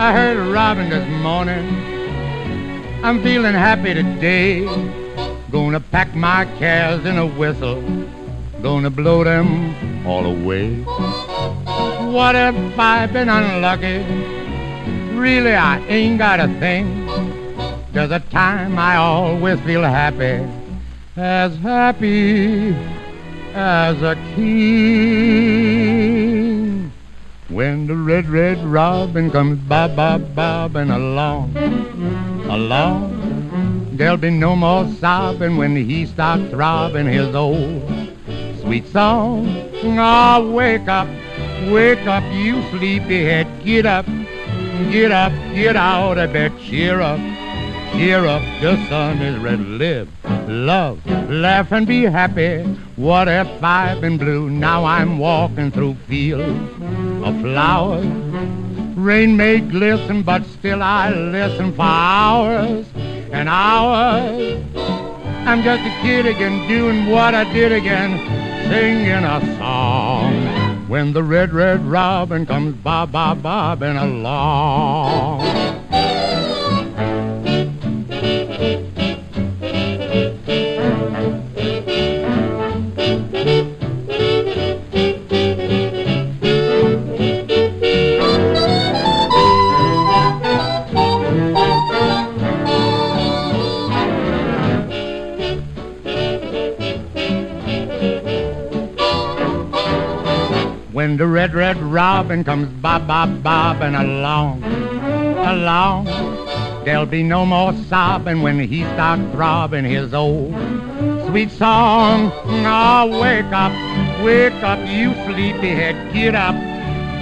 I heard a robin this morning. I'm feeling happy today. Gonna pack my cares in a whistle. Gonna blow them all away. What if I've been unlucky? Really, I ain't got a thing. There's a time I always feel happy, as happy as a king. When the red, red robin comes bob, bob, bobbing along, along, there'll be no more sobbing when he starts throbbing his old sweet song. Oh, wake up, wake up, you sleepyhead, get up, get up, get out of bed, cheer up. Cheer up, the sun is red. Live, love, laugh and be happy. What if I've been blue? Now I'm walking through fields flowers. Rain may glisten, but still I listen for hours and hours. I'm just a kid again, doing what I did again, singing a song. When the red, red robin comes bob, bob, bobbing along. When the red, red robin comes bob, bob, bobbing along, along, there'll be no more sobbing when he starts throbbing his old sweet song. Oh, wake up, wake up, you sleepyhead, get up,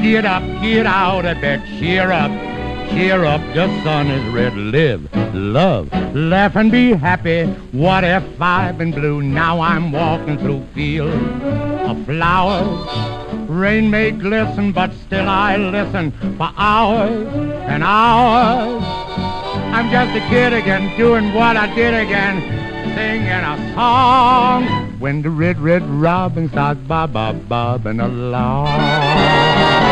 get up, get out of bed, cheer up, cheer up, the sun is red, live, love, laugh and be happy. What if I've been blue? Now I'm walking through fields of flowers. Rain may glisten, but still I listen for hours and hours. I'm just a kid again, doing what I did again, singing a song. When the red, red robin starts bob, bob, bobbing along.